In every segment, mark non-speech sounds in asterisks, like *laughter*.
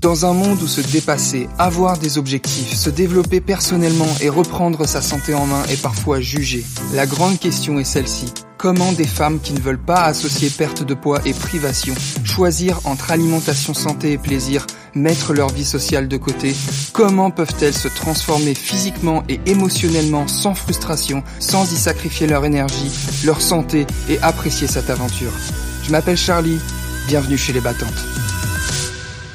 Dans un monde où se dépasser, avoir des objectifs, se développer personnellement et reprendre sa santé en main est parfois jugé, la grande question est celle-ci. Comment des femmes qui ne veulent pas associer perte de poids et privation, choisir entre alimentation santé et plaisir, mettre leur vie sociale de côté, comment peuvent-elles se transformer physiquement et émotionnellement sans frustration, sans y sacrifier leur énergie, leur santé et apprécier cette aventure? Je m'appelle Charlie, bienvenue chez les battantes.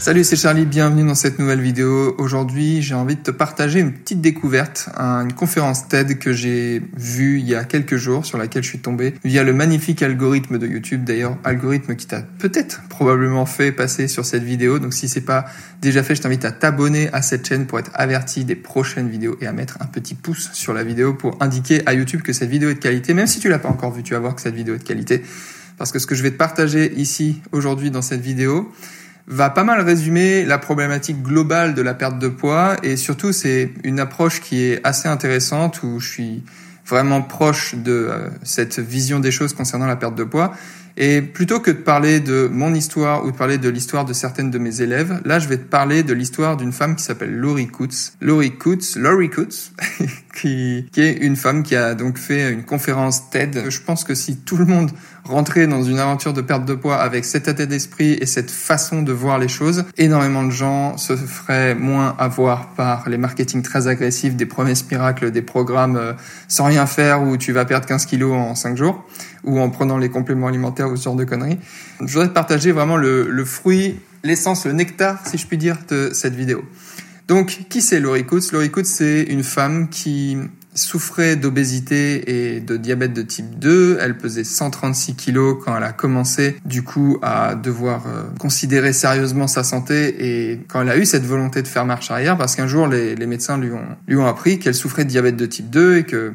Salut, c'est Charlie, bienvenue dans cette nouvelle vidéo. Aujourd'hui, j'ai envie de te partager une petite découverte, une conférence TED que j'ai vue il y a quelques jours, sur laquelle je suis tombé via le magnifique algorithme de YouTube. D'ailleurs, algorithme qui t'a peut-être probablement fait passer sur cette vidéo. Donc si c'est pas déjà fait, je t'invite à t'abonner à cette chaîne pour être averti des prochaines vidéos et à mettre un petit pouce sur la vidéo pour indiquer à YouTube que cette vidéo est de qualité. Même si tu l'as pas encore vue, tu vas voir que cette vidéo est de qualité. Parce que ce que je vais te partager ici, aujourd'hui, dans cette vidéo, va pas mal résumer la problématique globale de la perte de poids et surtout c'est une approche qui est assez intéressante où je suis vraiment proche de euh, cette vision des choses concernant la perte de poids. Et plutôt que de parler de mon histoire ou de parler de l'histoire de certaines de mes élèves, là je vais te parler de l'histoire d'une femme qui s'appelle Laurie Coutts. Laurie Coutts, Laurie Coutts, *laughs* qui, qui est une femme qui a donc fait une conférence TED. Je pense que si tout le monde rentrer dans une aventure de perte de poids avec cet état d'esprit et cette façon de voir les choses, énormément de gens se feraient moins avoir par les marketing très agressifs, des promesses miracles, des programmes euh, sans rien faire où tu vas perdre 15 kilos en 5 jours ou en prenant les compléments alimentaires ou ce genre de conneries. Je voudrais te partager vraiment le, fruit, l'essence, le nectar, si je puis dire, de cette vidéo. Donc, qui c'est Laurie Coutts Laurie Coutts, c'est une femme qui souffrait d'obésité et de diabète de type 2. Elle pesait 136 kilos quand elle a commencé du coup à devoir euh, considérer sérieusement sa santé et quand elle a eu cette volonté de faire marche arrière parce qu'un jour les, les, médecins lui ont, lui ont appris qu'elle souffrait de diabète de type 2 et que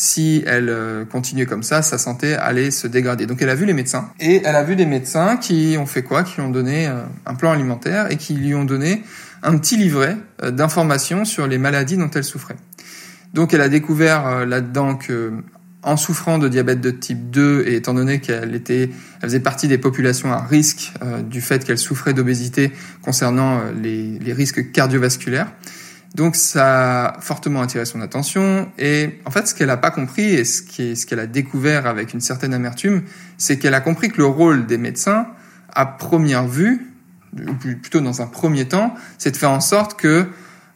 si elle euh, continuait comme ça, sa santé allait se dégrader. Donc elle a vu les médecins et elle a vu des médecins qui ont fait quoi? Qui lui ont donné euh, un plan alimentaire et qui lui ont donné un petit livret d'informations sur les maladies dont elle souffrait. Donc elle a découvert euh, là-dedans que en souffrant de diabète de type 2 et étant donné qu'elle était, elle faisait partie des populations à risque euh, du fait qu'elle souffrait d'obésité concernant euh, les, risques cardiovasculaires. Donc ça a fortement attiré son attention et en fait ce qu'elle n'a pas compris et ce qu'elle a découvert avec une certaine amertume, c'est qu'elle a compris que le rôle des médecins à première vue, ou plutôt dans un premier temps, c'est de faire en sorte que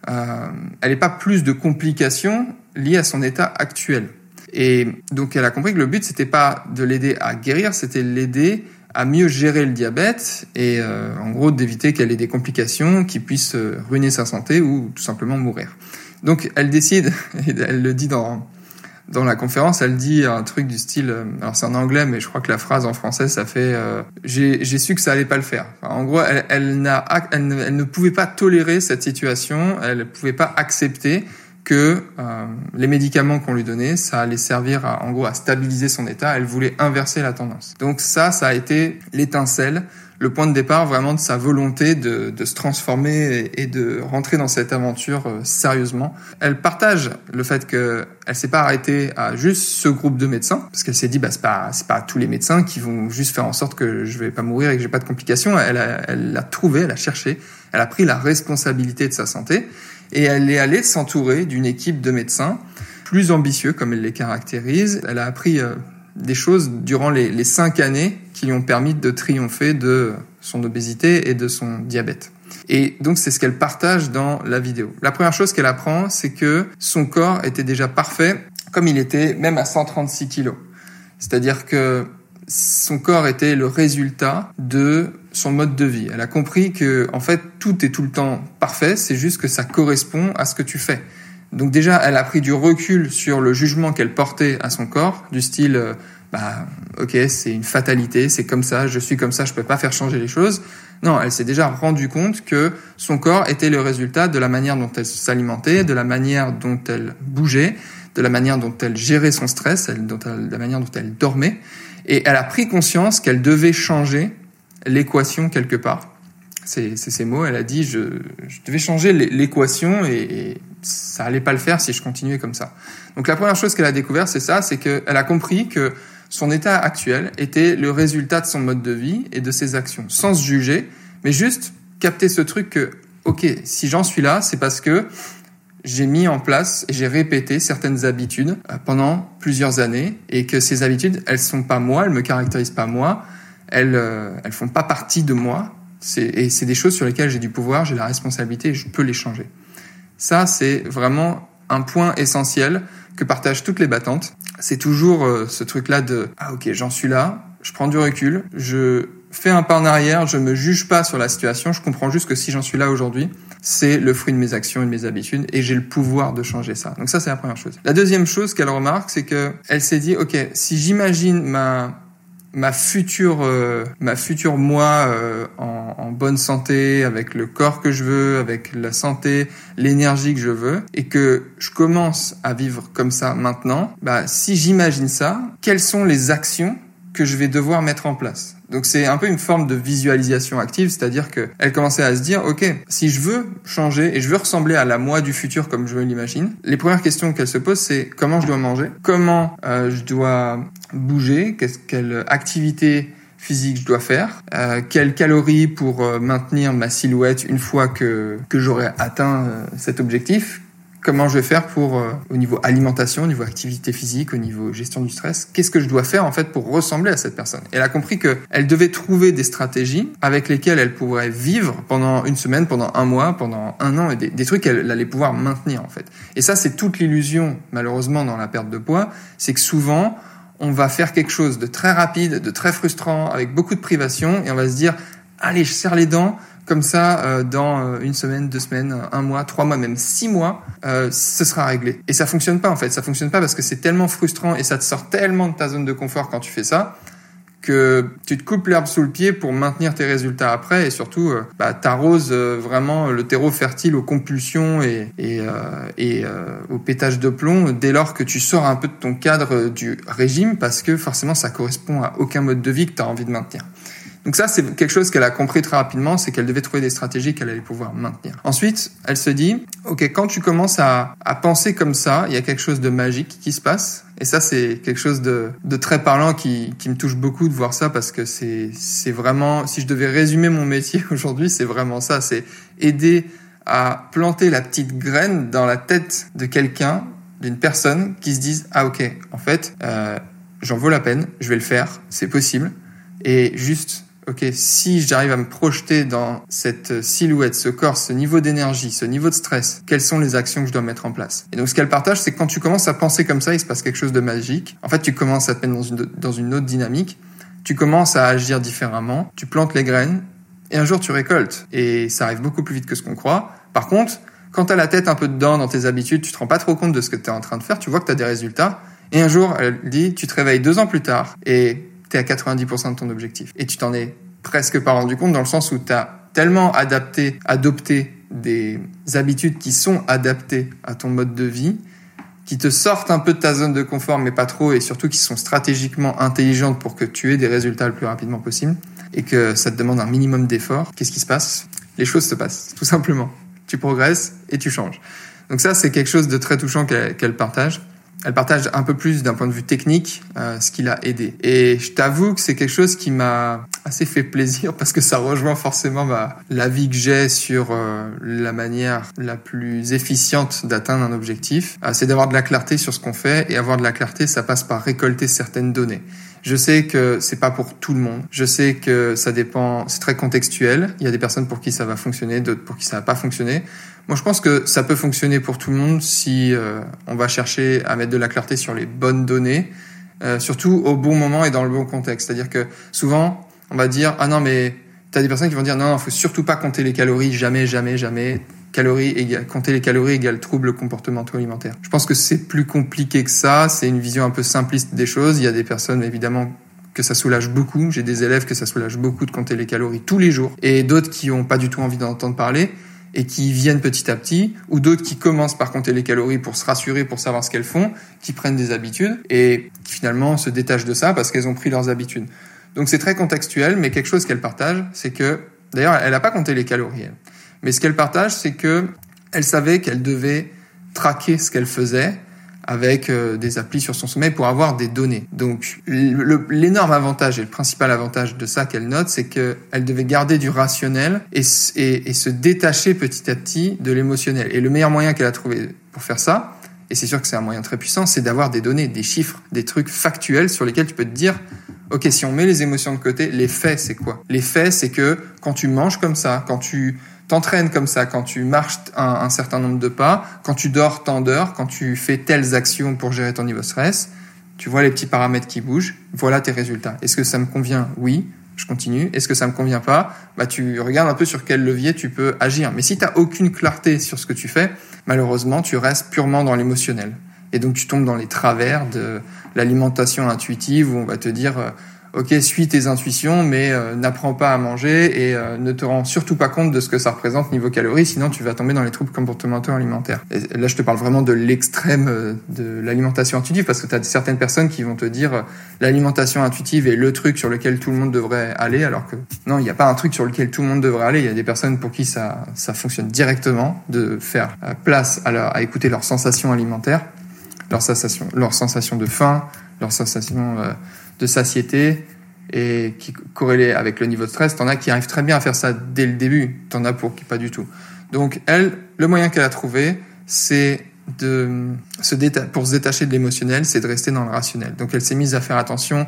euh, elle n'ait pas plus de complications liées à son état actuel. Et donc elle a compris que le but c'était pas de l'aider à guérir, c'était l'aider à mieux gérer le diabète et euh, en gros d'éviter qu'elle ait des complications qui puissent euh, ruiner sa santé ou tout simplement mourir. Donc elle décide, *laughs* et elle le dit dans dans la conférence, elle dit un truc du style, euh, alors c'est en anglais, mais je crois que la phrase en français, ça fait euh, j'ai su que ça allait pas le faire. en gros, elle, elle, elle, ne, elle, ne, pouvait pas tolérer cette situation, elle ne pouvait pas accepter que euh, les médicaments qu'on lui donnait, ça allait servir à, en gros à stabiliser son état. Elle voulait inverser la tendance. Donc ça, ça a été l'étincelle le point de départ vraiment de sa volonté de, de se transformer et, de rentrer dans cette aventure euh, sérieusement. Elle partage le fait qu'elle s'est pas arrêtée à juste ce groupe de médecins, parce qu'elle s'est dit, bah, c'est pas, c'est pas tous les médecins qui vont juste faire en sorte que je vais pas mourir et que j'ai pas de complications. Elle a, elle l'a trouvé, elle a cherché, elle a pris la responsabilité de sa santé et elle est allée s'entourer d'une équipe de médecins plus ambitieux, comme elle les caractérise. Elle a appris euh, des choses durant les, les cinq années qui lui ont permis de triompher de son obésité et de son diabète. Et donc c'est ce qu'elle partage dans la vidéo. La première chose qu'elle apprend, c'est que son corps était déjà parfait comme il était même à 136 kilos. C'est-à-dire que son corps était le résultat de son mode de vie. Elle a compris que en fait tout est tout le temps parfait, c'est juste que ça correspond à ce que tu fais. Donc déjà, elle a pris du recul sur le jugement qu'elle portait à son corps, du style, euh, bah, ok, c'est une fatalité, c'est comme ça, je suis comme ça, je peux pas faire changer les choses. Non, elle s'est déjà rendu compte que son corps était le résultat de la manière dont elle s'alimentait, de la manière dont elle bougeait, de la manière dont elle gérait son stress, de la manière dont elle dormait. Et elle a pris conscience qu'elle devait changer l'équation quelque part. C'est ces mots, elle a dit, je, devais changer l'équation et, ça allait pas le faire si je continuais comme ça. Donc la première chose qu'elle a découvert, c'est ça, c'est qu'elle a compris que son état actuel était le résultat de son mode de vie et de ses actions, sans se juger, mais juste capté ce truc que, ok, si j'en suis là, c'est parce que j'ai mis en place et j'ai répété certaines habitudes euh, pendant plusieurs années et que ces habitudes, elles sont pas moi, elles me caractérisent pas moi, elles, euh, elles font pas partie de moi. Et c'est des choses sur lesquelles j'ai du pouvoir, j'ai la responsabilité et je peux les changer. Ça, c'est vraiment un point essentiel que partagent toutes les battantes. C'est toujours euh, ce truc-là de ah ok j'en suis là, je prends du recul, je fais un pas en arrière, je me juge pas sur la situation, je comprends juste que si j'en suis là aujourd'hui, c'est le fruit de mes actions et de mes habitudes et j'ai le pouvoir de changer ça. Donc ça c'est la première chose. La deuxième chose qu'elle remarque, c'est que elle s'est dit OK, si j'imagine ma ma future euh, ma future moi euh, en, en, bonne santé avec le corps que je veux avec la santé l'énergie que je veux et que je commence à vivre comme ça maintenant bah si j'imagine ça quelles sont les actions que je vais devoir mettre en place. Donc c'est un peu une forme de visualisation active, c'est-à-dire qu'elle commençait à se dire, ok, si je veux changer et je veux ressembler à la moi du futur comme je l'imagine, les premières questions qu'elle se pose, c'est comment je dois manger, comment euh, je dois bouger, quelle activité physique je dois faire, euh, quelles calories pour euh, maintenir ma silhouette une fois que, que j'aurai atteint euh, cet objectif, comment je vais faire pour, euh, au niveau alimentation, au niveau activité physique, au niveau gestion du stress, qu'est-ce que je dois faire en fait pour ressembler à cette personne? elle a compris qu'elle devait trouver des stratégies avec lesquelles elle pourrait vivre pendant une semaine, pendant un mois, pendant un an, et des, des trucs qu'elle allait pouvoir maintenir en fait. Et ça, c'est toute l'illusion, malheureusement, dans la perte de poids, c'est que souvent, on va faire quelque chose de très rapide, de très frustrant, avec beaucoup de privation, et on va se dire, allez, je serre les dents, comme ça, euh, dans euh, une semaine, deux semaines, un mois, trois mois, même six mois, euh, ce sera réglé. Et ça fonctionne pas en fait. Ça fonctionne pas parce que c'est tellement frustrant et ça te sort tellement de ta zone de confort quand tu fais ça que tu te coupes l'herbe sous le pied pour maintenir tes résultats après et surtout euh, bah, t'arroses vraiment le terreau fertile aux compulsions et, et, et au pétage de plomb dès lors que tu sors un peu de ton cadre du régime parce que forcément ça correspond à aucun mode de vie que tu as envie de maintenir. Donc ça, c'est quelque chose qu'elle a compris très rapidement, c'est qu'elle devait trouver des stratégies qu'elle allait pouvoir maintenir. Ensuite, elle se dit, ok, quand tu commences à, penser comme ça, il y a quelque chose de magique qui se passe. Et ça, c'est quelque chose de, très parlant qui, me touche beaucoup de voir ça parce que c'est, vraiment, si je devais résumer mon métier *laughs* aujourd'hui, c'est vraiment ça, c'est aider à planter la petite graine dans la tête de quelqu'un, d'une personne qui se dise, ah ok, en fait, euh, j'en vaut la peine, je vais le faire, c'est possible. Et juste ok, si j'arrive à me projeter dans cette silhouette, ce corps, ce niveau d'énergie, ce niveau de stress, quelles sont les actions que je dois mettre en place? Et donc ce qu'elle partage, c'est que quand tu commences à penser comme ça, il se passe quelque chose de magique. En fait, tu commences à te mettre dans une, dans une autre dynamique, tu commences à agir différemment, tu plantes les graines, et un jour tu récoltes. Et ça arrive beaucoup plus vite que ce qu'on croit. Par contre, quand tu as la tête un peu dedans dans tes habitudes, tu te rends pas trop compte de ce que tu es en train de faire, tu vois que tu as des résultats, et un jour, elle dit, tu te réveilles deux ans plus tard, et à 90% de ton objectif. Et tu t'en es presque pas rendu compte dans le sens où tu as tellement adapté, adopté des habitudes qui sont adaptées à ton mode de vie, qui te sortent un peu de ta zone de confort, mais pas trop, et surtout qui sont stratégiquement intelligentes pour que tu aies des résultats le plus rapidement possible, et que ça te demande un minimum d'effort. Qu'est-ce qui se passe? Les choses se passent, tout simplement. Tu progresses et tu changes. Donc ça, c'est quelque chose de très touchant qu'elle partage elle partage un peu plus d'un point de vue technique euh, ce qui l'a aidé. Et je t'avoue que c'est quelque chose qui m'a assez fait plaisir *laughs* parce que ça rejoint forcément bah, l'avis que j'ai sur euh, la manière la plus efficiente d'atteindre un objectif. Euh, c'est d'avoir de la clarté sur ce qu'on fait et avoir de la clarté, ça passe par récolter certaines données. Je sais que c'est pas pour tout le monde. Je sais que ça dépend, c'est très contextuel. Il y a des personnes pour qui ça va fonctionner, d'autres pour qui ça va pas fonctionner. Moi, je pense que ça peut fonctionner pour tout le monde si euh, on va chercher à mettre de la clarté sur les bonnes données, euh, surtout au bon moment et dans le bon contexte. C'est-à-dire que souvent, on va dire ah non mais t'as des personnes qui vont dire non non faut surtout pas compter les calories jamais jamais jamais calories compter les calories égale troubles comportementaux alimentaires. Je pense que c'est plus compliqué que ça, c'est une vision un peu simpliste des choses. Il y a des personnes évidemment que ça soulage beaucoup. J'ai des élèves que ça soulage beaucoup de compter les calories tous les jours et d'autres qui ont pas du tout envie d'entendre parler et qui viennent petit à petit, ou d'autres qui commencent par compter les calories pour se rassurer, pour savoir ce qu'elles font, qui prennent des habitudes et qui finalement se détachent de ça parce qu'elles ont pris leurs habitudes. Donc c'est très contextuel, mais quelque chose qu'elle partage, c'est que, d'ailleurs, elle n'a pas compté les calories, mais ce qu'elle partage, c'est que elle savait qu'elle devait traquer ce qu'elle faisait avec euh, des applis sur son sommeil pour avoir des données. Donc l'énorme avantage et le principal avantage de ça qu'elle note, c'est qu'elle devait garder du rationnel et, se détacher petit à petit de l'émotionnel. Et le meilleur moyen qu'elle a trouvé pour faire ça, et c'est sûr que c'est un moyen très puissant, c'est d'avoir des données, des chiffres, des trucs factuels sur lesquels tu peux te dire, ok, si on met les émotions de côté, les faits, c'est quoi? Les faits, c'est que quand tu manges comme ça, quand tu t'entraînes comme ça, quand tu marches un, certain nombre de pas, quand tu dors tant d'heures, quand tu fais telles actions pour gérer ton niveau stress, tu vois les petits paramètres qui bougent, voilà tes résultats. Est-ce que ça me convient? Oui, je continue. Est-ce que ça me convient pas? Bah tu regardes un peu sur quel levier tu peux agir. Mais si tu n'as aucune clarté sur ce que tu fais, malheureusement, tu restes purement dans l'émotionnel. Et donc tu tombes dans les travers de l'alimentation intuitive où on va te dire euh, ok, suis tes intuitions, mais euh, n'apprends pas à manger et euh, ne te rends surtout pas compte de ce que ça représente niveau calories, sinon tu vas tomber dans les troubles comportementaux alimentaires. Et là, je te parle vraiment de l'extrême euh, de l'alimentation intuitive, parce que tu as certaines personnes qui vont te dire l'alimentation intuitive est le truc sur lequel tout le monde devrait aller, alors que non, il n'y a pas un truc sur lequel tout le monde devrait aller. Il y a des personnes pour qui ça, ça fonctionne directement, de faire place à, à écouter leurs sensations alimentaires, leurs sensations, leurs sensations de faim, leurs sensations de satiété et qui corrélait avec le niveau de stress. T'en as qui arrivent très bien à faire ça dès le début, t'en as pour qui pas du tout. Donc elle, le moyen qu'elle a trouvé, c'est de se pour se détacher de l'émotionnel, c'est de rester dans le rationnel. Donc elle s'est mise à faire attention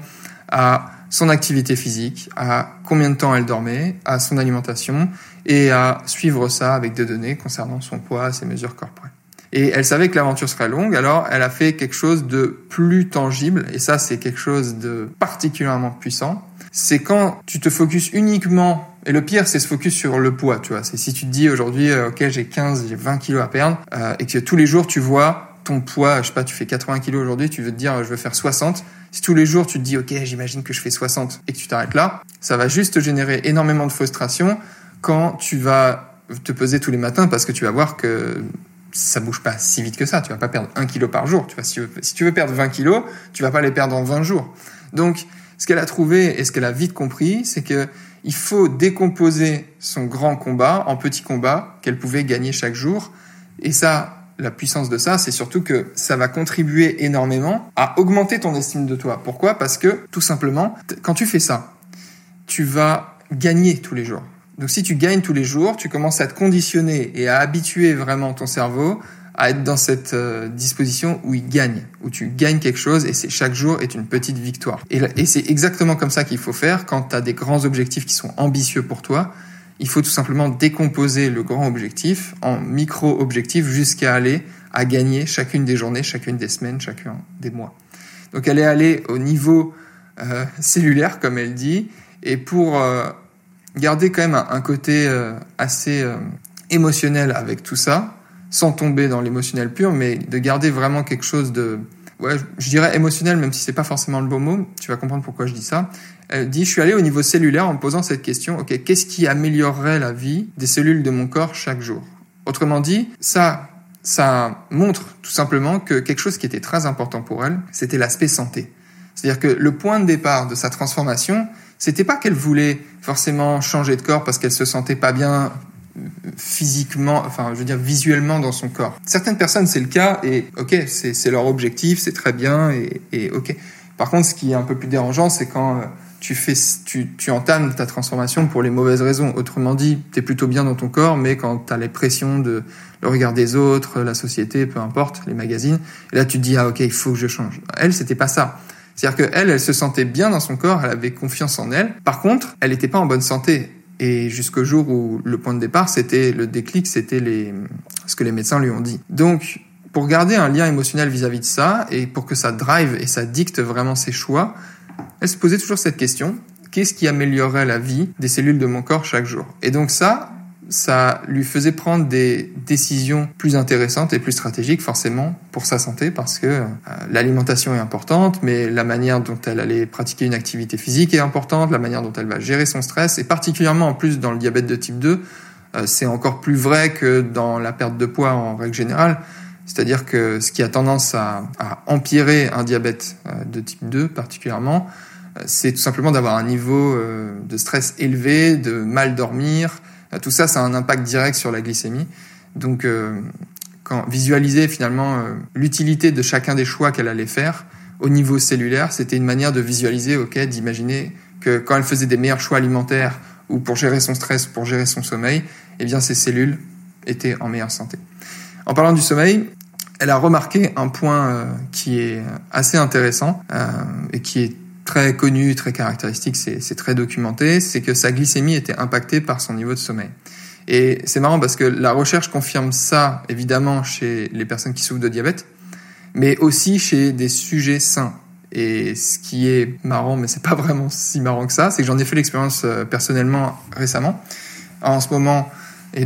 à son activité physique, à combien de temps elle dormait, à son alimentation et à suivre ça avec des données concernant son poids, ses mesures corporelles. Et elle savait que l'aventure serait longue, alors elle a fait quelque chose de plus tangible, et ça c'est quelque chose de particulièrement puissant. C'est quand tu te focuses uniquement, et le pire c'est se focus sur le poids, tu vois. C'est si tu te dis aujourd'hui, euh, ok j'ai 15, j'ai 20 kilos à perdre, euh, et que tous les jours tu vois ton poids, je sais pas, tu fais 80 kilos aujourd'hui, tu veux te dire je veux faire 60. Si tous les jours tu te dis ok j'imagine que je fais 60 et que tu t'arrêtes là, ça va juste générer énormément de frustration quand tu vas te peser tous les matins parce que tu vas voir que ça bouge pas si vite que ça. Tu vas pas perdre un kilo par jour. Tu vois, si, tu veux, perdre 20 kilos, tu vas pas les perdre en 20 jours. Donc, ce qu'elle a trouvé et ce qu'elle a vite compris, c'est que il faut décomposer son grand combat en petits combats qu'elle pouvait gagner chaque jour. Et ça, la puissance de ça, c'est surtout que ça va contribuer énormément à augmenter ton estime de toi. Pourquoi? Parce que, tout simplement, quand tu fais ça, tu vas gagner tous les jours. Donc si tu gagnes tous les jours, tu commences à te conditionner et à habituer vraiment ton cerveau à être dans cette euh, disposition où il gagne, où tu gagnes quelque chose et c'est chaque jour est une petite victoire. Et, c'est exactement comme ça qu'il faut faire quand tu as des grands objectifs qui sont ambitieux pour toi. Il faut tout simplement décomposer le grand objectif en micro-objectifs jusqu'à aller à gagner chacune des journées, chacune des semaines, chacun des mois. Donc elle est allée au niveau euh, cellulaire, comme elle dit, et pour euh, garder quand même un, côté euh, assez euh, émotionnel avec tout ça, sans tomber dans l'émotionnel pur, mais de garder vraiment quelque chose de, je dirais émotionnel, même si c'est pas forcément le bon mot. Tu vas comprendre pourquoi je dis ça. Elle dit, je suis allé au niveau cellulaire en me posant cette question. Ok, qu'est-ce qui améliorerait la vie des cellules de mon corps chaque jour? Autrement dit, ça, ça montre tout simplement que quelque chose qui était très important pour elle, c'était l'aspect santé. C'est-à-dire que le point de départ de sa transformation, c'était pas qu'elle voulait forcément changer de corps parce qu'elle se sentait pas bien physiquement, enfin, je veux dire visuellement dans son corps. Certaines personnes, c'est le cas et ok, c'est leur objectif, c'est très bien et, et, ok. Par contre, ce qui est un peu plus dérangeant, c'est quand euh, tu fais, tu, tu entames ta transformation pour les mauvaises raisons. Autrement dit, tu es plutôt bien dans ton corps, mais quand tu as les pressions de le regard des autres, la société, peu importe, les magazines, et là tu te dis ah ok, il faut que je change. Elle, c'était pas ça. C'est-à-dire qu'elle, elle se sentait bien dans son corps, elle avait confiance en elle. Par contre, elle n'était pas en bonne santé. Et jusqu'au jour où le point de départ, c'était le déclic, c'était les, ce que les médecins lui ont dit. Donc, pour garder un lien émotionnel vis-à-vis de ça, et pour que ça drive et ça dicte vraiment ses choix, elle se posait toujours cette question, qu'est-ce qui améliorerait la vie des cellules de mon corps chaque jour? Et donc ça, ça lui faisait prendre des décisions plus intéressantes et plus stratégiques forcément pour sa santé parce que euh, l'alimentation est importante, mais la manière dont elle allait pratiquer une activité physique est importante, la manière dont elle va gérer son stress et particulièrement en plus dans le diabète de type 2, euh, c'est encore plus vrai que dans la perte de poids en règle générale. C'est-à-dire que ce qui a tendance à, empirer un diabète euh, de type 2 particulièrement, c'est tout simplement d'avoir un niveau de stress élevé, de mal dormir, tout ça, ça a un impact direct sur la glycémie. Donc, euh, quand visualiser finalement euh, l'utilité de chacun des choix qu'elle allait faire au niveau cellulaire, c'était une manière de visualiser, ok, d'imaginer que quand elle faisait des meilleurs choix alimentaires ou pour gérer son stress, pour gérer son sommeil, eh bien ses cellules étaient en meilleure santé. En parlant du sommeil, elle a remarqué un point euh, qui est assez intéressant et qui est très connu, très caractéristique, c'est très documenté, c'est que sa glycémie était impactée par son niveau de sommeil. Et c'est marrant parce que la recherche confirme ça, évidemment, chez les personnes qui souffrent de diabète, mais aussi chez des sujets sains. Et ce qui est marrant, mais c'est pas vraiment si marrant que ça, c'est que j'en ai fait l'expérience euh, personnellement récemment. En ce moment,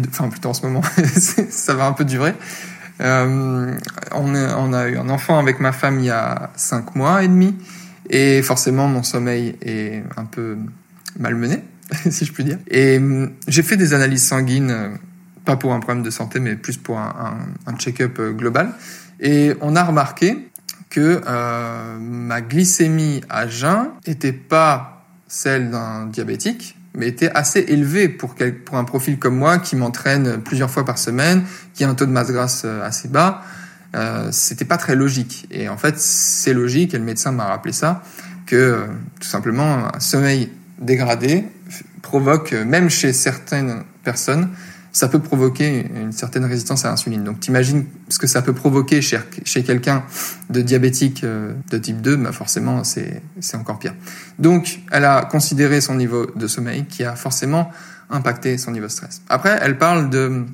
enfin plutôt en ce moment, *laughs* ça va un peu durer. Euh, on, on, a eu un enfant avec ma femme il y a cinq mois et demi, et forcément mon sommeil est un peu malmené, *laughs* si je puis dire. Et hum, j'ai fait des analyses sanguines, euh, pas pour un problème de santé, mais plus pour un, check-up global. Et on a remarqué que euh, ma glycémie à jeun était pas celle d'un diabétique, mais était assez élevée pour, pour un profil comme moi qui m'entraîne plusieurs fois par semaine, qui a un taux de masse grasse euh, assez bas. Euh, c'était pas très logique. Et en fait, c'est logique, et le médecin m'a rappelé ça, que tout simplement un sommeil dégradé provoque, même chez certaines personnes, ça peut provoquer une certaine résistance à l'insuline. Donc t'imagines ce que ça peut provoquer chez, chez quelqu'un de diabétique euh, de type 2, bah forcément c'est encore pire. Donc elle a considéré son niveau de sommeil qui a forcément impacté son niveau de stress. Après, elle parle de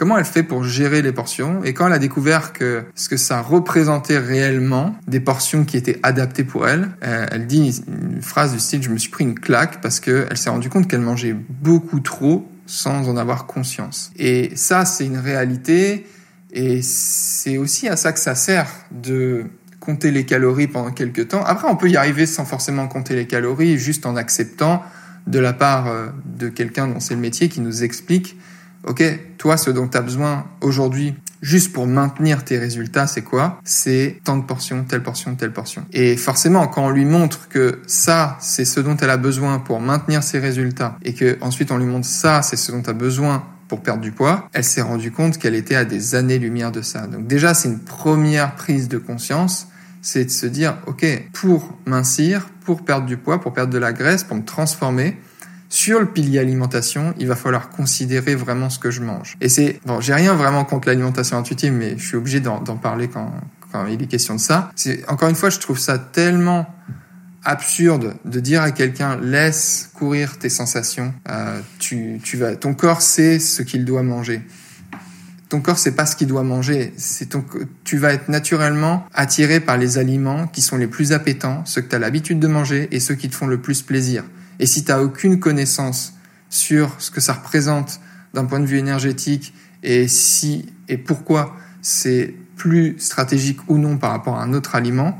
comment elle fait pour gérer les portions et quand elle a découvert que ce que ça représentait réellement, des portions qui étaient adaptées pour elle, euh, elle dit une phrase du style je me suis pris une claque parce qu'elle s'est rendue compte qu'elle mangeait beaucoup trop sans en avoir conscience. Et ça, c'est une réalité, et c'est aussi à ça que ça sert de compter les calories pendant quelques temps. Après, on peut y arriver sans forcément compter les calories, juste en acceptant de la part euh, de quelqu'un dont c'est le métier qui nous explique, OK, toi, ce dont tu as besoin aujourd'hui juste pour maintenir tes résultats, c'est quoi? C'est tant de portions, telle portion, telle portion. Et forcément, quand on lui montre que ça, c'est ce dont elle a besoin pour maintenir ses résultats, et que ensuite on lui montre ça, c'est ce dont tu as besoin pour perdre du poids, elle s'est rendue compte qu'elle était à des années-lumière de ça. Donc déjà, c'est une première prise de conscience, c'est de se dire, OK, pour mincir, pour perdre du poids, pour perdre de la graisse, pour me transformer, sur le pilier alimentation, il va falloir considérer vraiment ce que je mange. Et c'est bon, j'ai rien vraiment contre l'alimentation intuitive, mais je suis obligé d'en parler quand, il est question de ça. C'est encore une fois, je trouve ça tellement absurde de dire à quelqu'un laisse courir tes sensations. Euh, tu, tu vas, ton corps sait ce qu'il doit manger. Ton corps sait pas ce qu'il doit manger. C'est ton, tu vas être naturellement attiré par les aliments qui sont les plus appétants, ceux que tu as l'habitude de manger et ceux qui te font le plus plaisir. Et si tu n'as aucune connaissance sur ce que ça représente d'un point de vue énergétique et si et pourquoi c'est plus stratégique ou non par rapport à un autre aliment,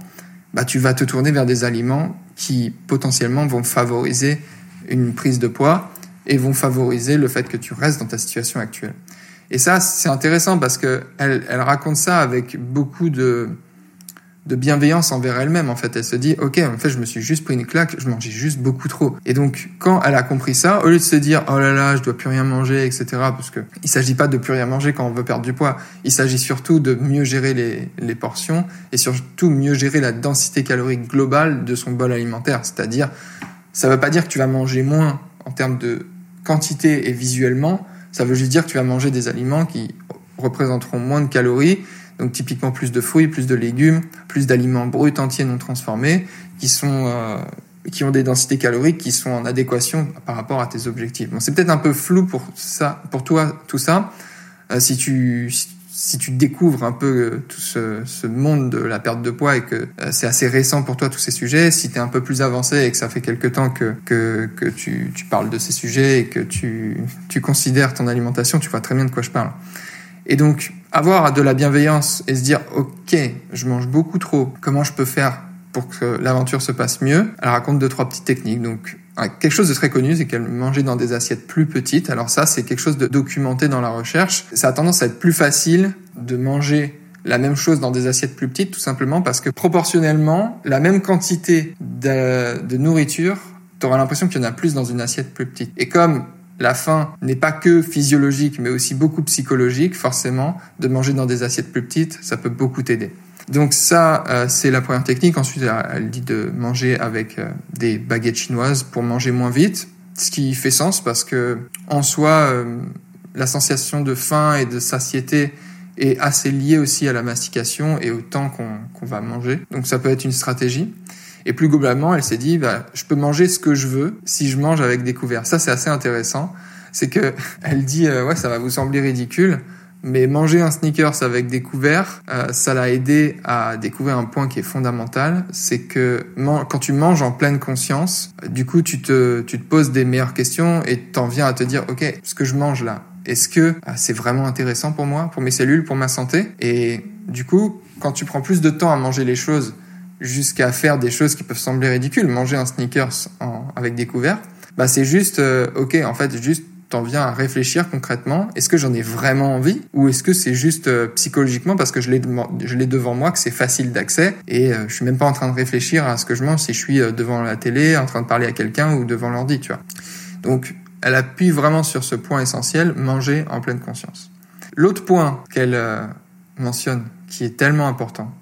bah tu vas te tourner vers des aliments qui potentiellement vont favoriser une prise de poids et vont favoriser le fait que tu restes dans ta situation actuelle. Et ça, c'est intéressant parce que elle, elle raconte ça avec beaucoup de, de bienveillance envers elle-même en fait. Elle se dit ok en fait je me suis juste pris une claque je mangeais juste beaucoup trop. Et donc quand elle a compris ça au lieu de se dire oh là là je dois plus rien manger etc parce que il s'agit pas de plus rien manger quand on veut perdre du poids. Il s'agit surtout de mieux gérer les, portions et surtout mieux gérer la densité calorique globale de son bol alimentaire. C'est-à-dire ça veut pas dire que tu vas manger moins en termes de quantité et visuellement. Ça veut juste dire que tu vas manger des aliments qui représenteront moins de calories donc typiquement plus de fruits, plus de légumes, plus d'aliments bruts entiers non transformés qui sont euh, qui ont des densités caloriques qui sont en adéquation par rapport à tes objectifs. Bon, c'est peut-être un peu flou pour ça, pour toi tout ça. Euh, si tu si tu découvres un peu euh, tout ce, ce, monde de la perte de poids et que c'est assez récent pour toi tous ces sujets, si tu es un peu plus avancé et que ça fait quelque temps que, que, que tu, tu, parles de ces sujets et que tu, tu considères ton alimentation, tu vois très bien de quoi je parle. Et donc, avoir de la bienveillance et se dire, OK, je mange beaucoup trop, comment je peux faire pour que l'aventure se passe mieux? Elle raconte deux, trois petites techniques. Donc, quelque chose de très connu, c'est qu'elle mangeait dans des assiettes plus petites. Alors ça, c'est quelque chose de documenté dans la recherche. Ça a tendance à être plus facile de manger la même chose dans des assiettes plus petites, tout simplement parce que proportionnellement, la même quantité de, de nourriture, tu auras l'impression qu'il y en a plus dans une assiette plus petite. Et comme la faim n'est pas que physiologique, mais aussi beaucoup psychologique, forcément, de manger dans des assiettes plus petites, ça peut beaucoup t'aider. Donc ça, euh, c'est la première technique. Ensuite, elle dit de manger avec euh, des baguettes chinoises pour manger moins vite, ce qui fait sens parce que en soi, euh, la sensation de faim et de satiété est assez liée aussi à la mastication et au temps qu'on va manger. Donc ça peut être une stratégie. Et plus globalement, elle s'est dit, bah, je peux manger ce que je veux si je mange avec des couverts. Ça, c'est assez intéressant. C'est que *laughs* elle dit, ouais, ça va vous sembler ridicule, mais manger un sneakers avec des couverts, euh, ça l'a aidé à découvrir un point qui est fondamental, c'est que quand tu manges en pleine conscience, du coup tu te, tu te poses des meilleures questions et t'en viens à te dire, ok, ce que je mange là, est-ce que euh, c'est vraiment intéressant pour moi, pour mes cellules, pour ma santé? Et du coup, quand tu prends plus de temps à manger les choses jusqu'à faire des choses qui peuvent sembler ridicules, manger un sneakers avec des couverts, bah c'est juste, euh, ok, en fait, juste t'en viens à réfléchir concrètement. Est-ce que j'en ai vraiment envie? Ou est-ce que c'est juste euh, psychologiquement parce que je l'ai je l'ai devant moi que c'est facile d'accès et euh, je suis même pas en train de réfléchir à ce que je mange si je suis euh, devant la télé en train de parler à quelqu'un ou devant l'ordi, tu vois. Donc elle appuie vraiment sur ce point essentiel, manger en pleine conscience. L'autre point qu'elle mentionne qui est tellement important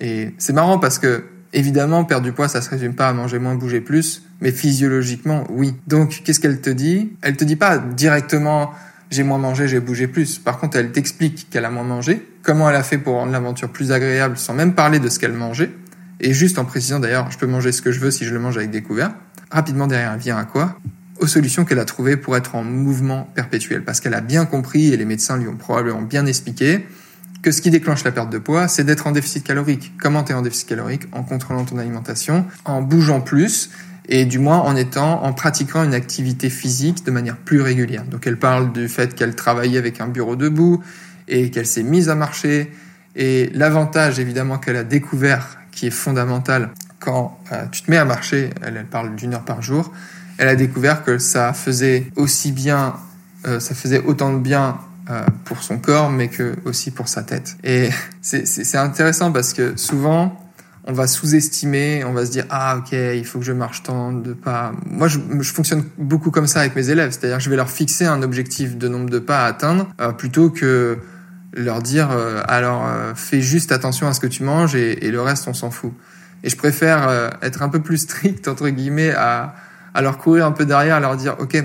et c'est marrant parce que Évidemment, perdre du poids, ça se résume pas à manger moins, bouger plus, mais physiologiquement, oui. Donc, qu'est-ce qu'elle te dit? Elle te dit pas directement j'ai moins mangé, j'ai bougé plus. Par contre, elle t'explique qu'elle a moins mangé, comment elle a fait pour rendre l'aventure plus agréable sans même parler de ce qu'elle mangeait, et juste en précisant d'ailleurs, je peux manger ce que je veux si je le mange avec des couverts. Rapidement derrière, elle vient à quoi? Aux solutions qu'elle a trouvées pour être en mouvement perpétuel, parce qu'elle a bien compris, et les médecins lui ont probablement bien expliqué, que ce qui déclenche la perte de poids, c'est d'être en déficit calorique. Comment tu es en déficit calorique En contrôlant ton alimentation, en bougeant plus et du moins en étant en pratiquant une activité physique de manière plus régulière. Donc elle parle du fait qu'elle travaillait avec un bureau debout et qu'elle s'est mise à marcher et l'avantage évidemment qu'elle a découvert qui est fondamental quand euh, tu te mets à marcher, elle, elle parle d'une heure par jour, elle a découvert que ça faisait aussi bien, euh, ça faisait autant de bien euh, pour son corps, mais que aussi pour sa tête. Et *laughs* c'est intéressant parce que souvent, on va sous-estimer, on va se dire ah ok, il faut que je marche tant de pas. Moi, je, fonctionne beaucoup comme ça avec mes élèves, c'est-à-dire je vais leur fixer un objectif de nombre de pas à atteindre euh, plutôt que leur dire euh, alors fais juste attention à ce que tu manges et, et le reste on s'en fout. Et je préfère être un peu plus *laughs* strict entre guillemets à, à leur courir un peu derrière, à leur dire ok,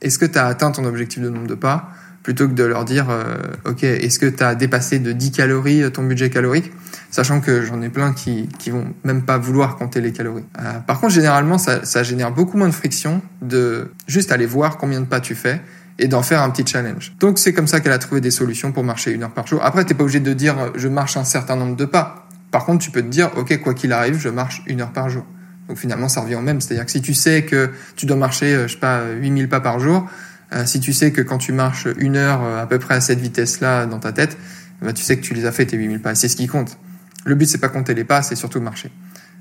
est-ce que tu as atteint ton objectif de nombre de pas? Plutôt que de leur dire euh, ok est-ce que tu as dépassé de 10 calories euh, ton budget calorique? Sachant que j'en ai plein qui qui vont même pas vouloir compter les calories. Euh, par contre généralement ça, ça génère beaucoup moins de friction de juste aller voir combien de pas tu fais et d'en faire un petit challenge. Donc c'est comme ça qu'elle a trouvé des solutions pour marcher une heure par jour. Après t'es pas obligé de dire je marche un certain nombre de pas. Par contre tu peux te dire ok quoi qu'il arrive je marche une heure par jour. Donc finalement ça revient au même. C'est à dire que si tu sais que tu dois marcher je sais pas 8000 pas par jour euh, si tu sais que quand tu marches une heure euh, à peu près à cette vitesse-là dans ta tête, bah, tu sais que tu les as fait tes 8000 pas. C'est ce qui compte. Le but, c'est pas compter les pas, c'est surtout marcher.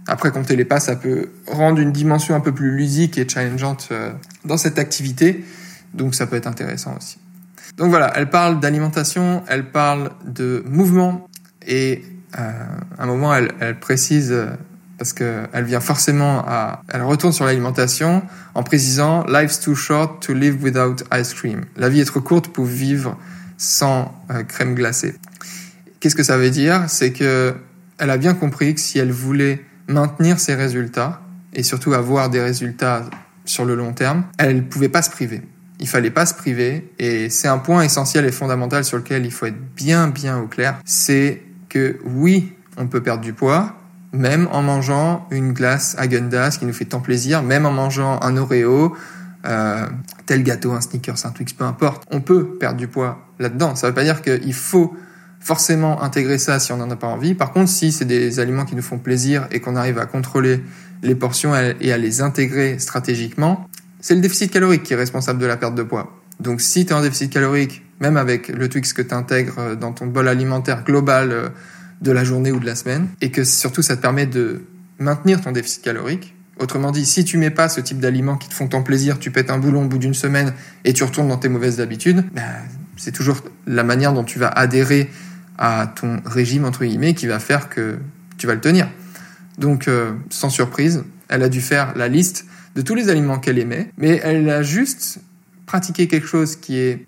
Après, compter les pas, ça peut rendre une dimension un peu plus ludique et challengeante euh, dans cette activité. Donc, ça peut être intéressant aussi. Donc voilà, elle parle d'alimentation, elle parle de mouvement et à un moment, elle, elle précise parce qu'elle vient forcément à, elle retourne sur l'alimentation en précisant Life's too short to live without ice cream. La vie est trop courte pour vivre sans euh, crème glacée. Qu'est-ce que ça veut dire? C'est que elle a bien compris que si elle voulait maintenir ses résultats et surtout avoir des résultats sur le long terme, elle ne pouvait pas se priver. Il fallait pas se priver et c'est un point essentiel et fondamental sur lequel il faut être bien bien au clair. C'est que oui, on peut perdre du poids, même en mangeant une glace Agendas qui nous fait tant plaisir, même en mangeant un Oreo, euh, tel gâteau, un Snickers, un Twix, peu importe, on peut perdre du poids là-dedans. Ça ne veut pas dire qu'il faut forcément intégrer ça si on n'en a pas envie. Par contre, si c'est des aliments qui nous font plaisir et qu'on arrive à contrôler les portions et à les intégrer stratégiquement, c'est le déficit calorique qui est responsable de la perte de poids. Donc si tu es en déficit calorique, même avec le Twix que tu intègres dans ton bol alimentaire global, euh, de la journée ou de la semaine, et que surtout ça te permet de maintenir ton déficit calorique. Autrement dit, si tu mets pas ce type d'aliments qui te font tant plaisir, tu pètes un boulon au bout d'une semaine et tu retournes dans tes mauvaises habitudes, ben, c'est toujours la manière dont tu vas adhérer à ton régime, entre guillemets, qui va faire que tu vas le tenir. Donc, euh, sans surprise, elle a dû faire la liste de tous les aliments qu'elle aimait, mais elle a juste pratiquer quelque chose qui est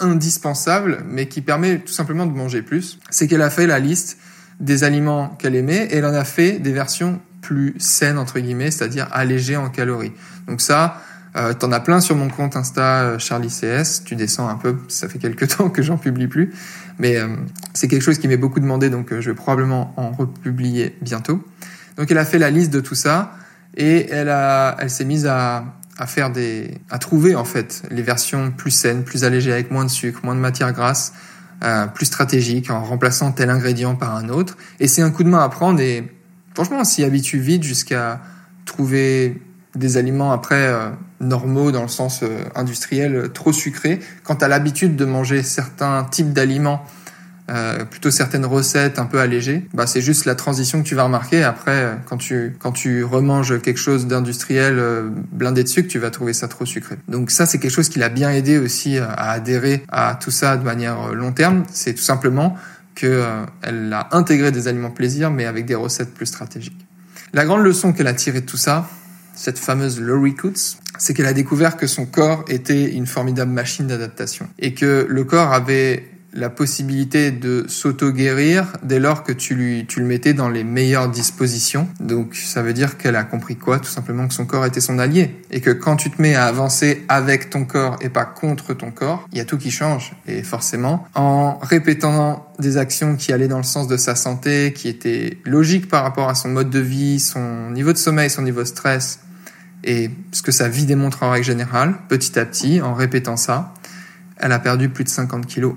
indispensable, mais qui permet tout simplement de manger plus, c'est qu'elle a fait la liste des aliments qu'elle aimait et elle en a fait des versions plus saines entre guillemets, c'est-à-dire allégées en calories. Donc ça, euh, t'en as plein sur mon compte Insta euh, Charlie CS. Tu descends un peu, ça fait quelques *laughs* temps que j'en publie plus, mais euh, c'est quelque chose qui m'est beaucoup demandé, donc je vais probablement en republier bientôt. Donc elle a fait la liste de tout ça et elle a, elle s'est mise à, à faire des, à trouver en fait les versions plus saines, plus allégées avec moins de sucre, moins de matière grasse, euh, plus stratégiques en remplaçant tel ingrédient par un autre. Et c'est un coup de main à prendre et franchement on s'y habitue vite jusqu'à trouver des aliments après euh, normaux dans le sens euh, industriel trop sucrés. Quand as l'habitude de manger certains types d'aliments euh, plutôt certaines recettes un peu allégées, bah c'est juste la transition que tu vas remarquer. Après, euh, quand tu quand tu remanges quelque chose d'industriel euh, blindé de sucre, tu vas trouver ça trop sucré. Donc ça, c'est quelque chose qui l'a bien aidé aussi à adhérer à tout ça de manière long terme. C'est tout simplement que elle a intégré des aliments plaisir, mais avec des recettes plus stratégiques. La grande leçon qu'elle a tirée de tout ça, cette fameuse Laurie Coots, c'est qu'elle a découvert que son corps était une formidable machine d'adaptation et que le corps avait la possibilité de s'auto-guérir dès lors que tu, lui, tu le mettais dans les meilleures dispositions. Donc ça veut dire qu'elle a compris quoi? Tout simplement que son corps était son allié. Et que quand tu te mets à avancer avec ton corps et pas contre ton corps, il y a tout qui change. Et forcément, en répétant des actions qui allaient dans le sens de sa santé, qui étaient logiques par rapport à son mode de vie, son niveau de sommeil, son niveau de stress, et ce que sa vie démontre en règle générale, petit à petit, en répétant ça, elle a perdu plus de 50 kilos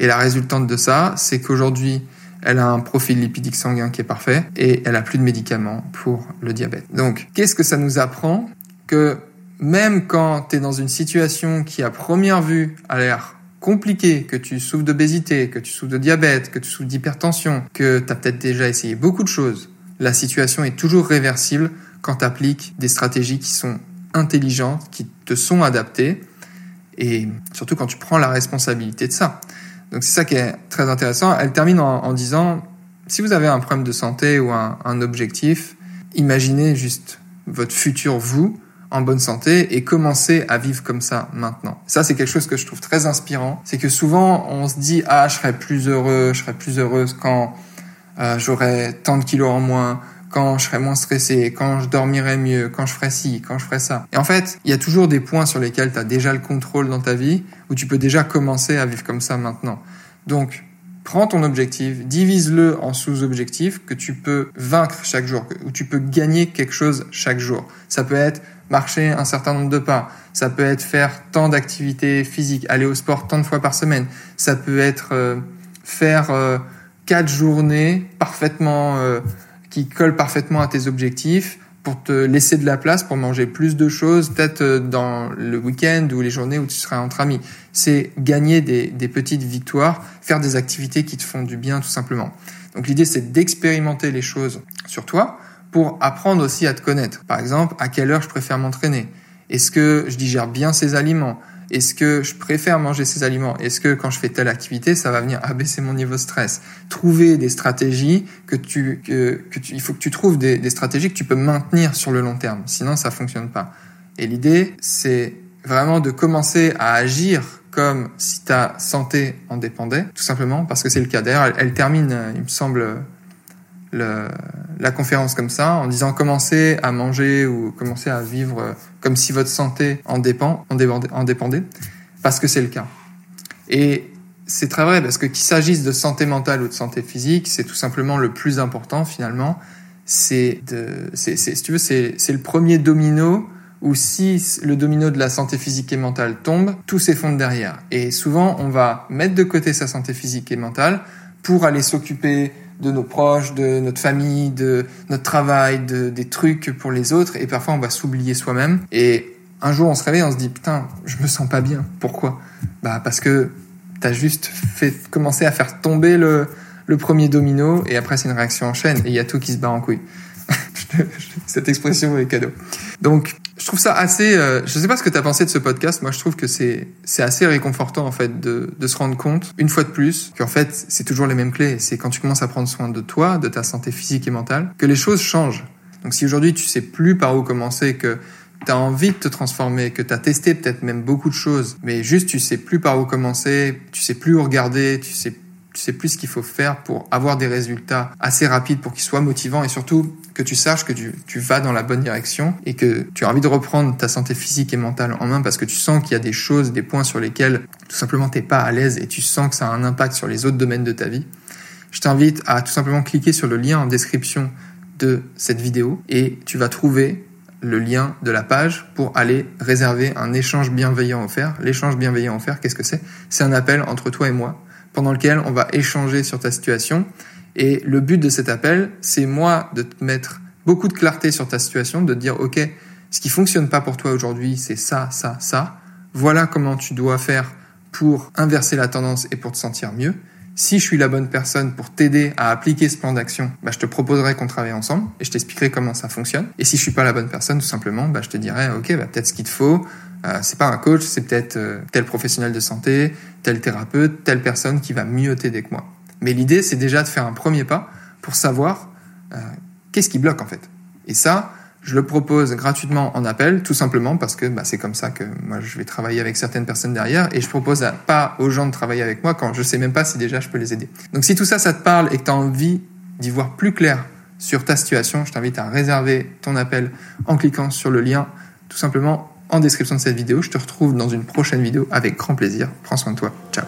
et la résultante de ça, c'est qu'aujourd'hui, elle a un profil lipidique sanguin qui est parfait et elle a plus de médicaments pour le diabète. Donc, qu'est-ce que ça nous apprend Que même quand tu es dans une situation qui à première vue a l'air compliquée, que tu souffres d'obésité, que tu souffres de diabète, que tu souffres d'hypertension, que tu as peut-être déjà essayé beaucoup de choses, la situation est toujours réversible quand tu appliques des stratégies qui sont intelligentes, qui te sont adaptées et surtout quand tu prends la responsabilité de ça. Donc c'est ça qui est très intéressant. Elle termine en, disant, si vous avez un problème de santé ou un, objectif, imaginez juste votre futur vous en bonne santé et commencez à vivre comme ça maintenant. Ça, c'est quelque chose que je trouve très inspirant. C'est que souvent, on se dit, ah, je serais plus heureux, je serais plus heureuse quand euh, j'aurais tant de kilos en moins, quand je serais moins stressé, quand je dormirais mieux, quand je ferais ci, quand je ferais ça. Et en fait, il y a toujours des points sur lesquels tu as déjà le contrôle dans ta vie, où tu peux déjà commencer à vivre comme ça maintenant. Donc, prends ton objectif, divise-le en sous-objectifs que tu peux vaincre chaque jour, où tu peux gagner quelque chose chaque jour. Ça peut être marcher un certain nombre de pas, ça peut être faire tant d'activités physiques, aller au sport tant de fois par semaine, ça peut être euh, faire euh, quatre journées parfaitement... Euh, qui colle parfaitement à tes objectifs pour te laisser de la place pour manger plus de choses, peut-être euh, dans le week-end ou les journées où tu seras entre amis. C'est gagner des, des, petites victoires, faire des activités qui te font du bien tout simplement. Donc l'idée c'est d'expérimenter les choses sur toi pour apprendre aussi à te connaître. Par exemple, à quelle heure je préfère m'entraîner? Est-ce que je digère bien ces aliments? Est-ce que je préfère manger ces aliments? Est-ce que quand je fais telle activité, ça va venir abaisser mon niveau de stress? Trouver des stratégies que tu, que, tu, il faut que tu trouves des, stratégies que tu peux maintenir sur le long terme. Sinon, ça fonctionne pas. Et l'idée, c'est vraiment de commencer à agir comme si ta santé en dépendait, tout simplement parce que c'est le cas. D'ailleurs, elle, elle, termine, il me semble, le, la conférence comme ça, en disant commencez à manger ou commencez à vivre comme si votre santé en dépend, en dépendait, parce que c'est le cas. Et c'est très vrai parce que qu'il s'agisse de santé mentale ou de santé physique, c'est tout simplement le plus important finalement. C'est si tu veux, c'est le premier domino où si le domino de la santé physique et mentale tombe, tout s'effondre derrière. Et souvent, on va mettre de côté sa santé physique et mentale pour aller s'occuper de nos proches, de notre famille, de notre travail, de, des trucs pour les autres. Et parfois, on va s'oublier soi-même. Et un jour, on se réveille, on se dit, putain, je me sens pas bien. Pourquoi? Bah, parce que t'as juste fait commencer à faire tomber le, le premier domino et après, c'est une réaction en chaîne et il y a tout qui se bat en couille. *laughs* Cette expression est cadeau. Donc, je trouve ça assez. Euh, je sais pas ce que tu as pensé de ce podcast. Moi, je trouve que c'est c'est assez réconfortant en fait de de se rendre compte une fois de plus qu'en fait c'est toujours les mêmes clés. C'est quand tu commences à prendre soin de toi, de ta santé physique et mentale, que les choses changent. Donc, si aujourd'hui tu sais plus par où commencer, que tu as envie de te transformer, que tu as testé peut-être même beaucoup de choses, mais juste tu sais plus par où commencer, tu sais plus où regarder, tu sais tu sais plus ce qu'il faut faire pour avoir des résultats assez rapides pour qu'ils soient motivants et surtout que tu saches que tu, vas dans la bonne direction et que tu as envie de reprendre ta santé physique et mentale en main parce que tu sens qu'il y a des choses, des points sur lesquels tout simplement t'es pas à l'aise et tu sens que ça a un impact sur les autres domaines de ta vie. Je t'invite à tout simplement cliquer sur le lien en description de cette vidéo et tu vas trouver le lien de la page pour aller réserver un échange bienveillant offert. L'échange bienveillant offert, qu'est-ce que c'est? C'est un appel entre toi et moi pendant lequel on va échanger sur ta situation. Et le but de cet appel, c'est moi de te mettre beaucoup de clarté sur ta situation, de te dire, OK, ce qui fonctionne pas pour toi aujourd'hui, c'est ça, ça, ça. Voilà comment tu dois faire pour inverser la tendance et pour te sentir mieux. Si je suis la bonne personne pour t'aider à appliquer ce plan d'action, bah, je te proposerai qu'on travaille ensemble et je t'expliquerai comment ça fonctionne. Et si je suis pas la bonne personne, tout simplement, bah, je te dirai, ok, bah, peut-être ce qu'il te faut, euh, c'est pas un coach, c'est peut-être euh, tel professionnel de santé, tel thérapeute, telle personne qui va mieux t'aider que moi. Mais l'idée, c'est déjà de faire un premier pas pour savoir euh, qu'est-ce qui bloque en fait. Et ça, je le propose gratuitement en appel, tout simplement parce que bah, c'est comme ça que moi je vais travailler avec certaines personnes derrière et je propose pas aux gens de travailler avec moi quand je sais même pas si déjà je peux les aider. Donc si tout ça, ça te parle et que tu as envie d'y voir plus clair sur ta situation, je t'invite à réserver ton appel en cliquant sur le lien tout simplement en description de cette vidéo. Je te retrouve dans une prochaine vidéo avec grand plaisir. Prends soin de toi. Ciao.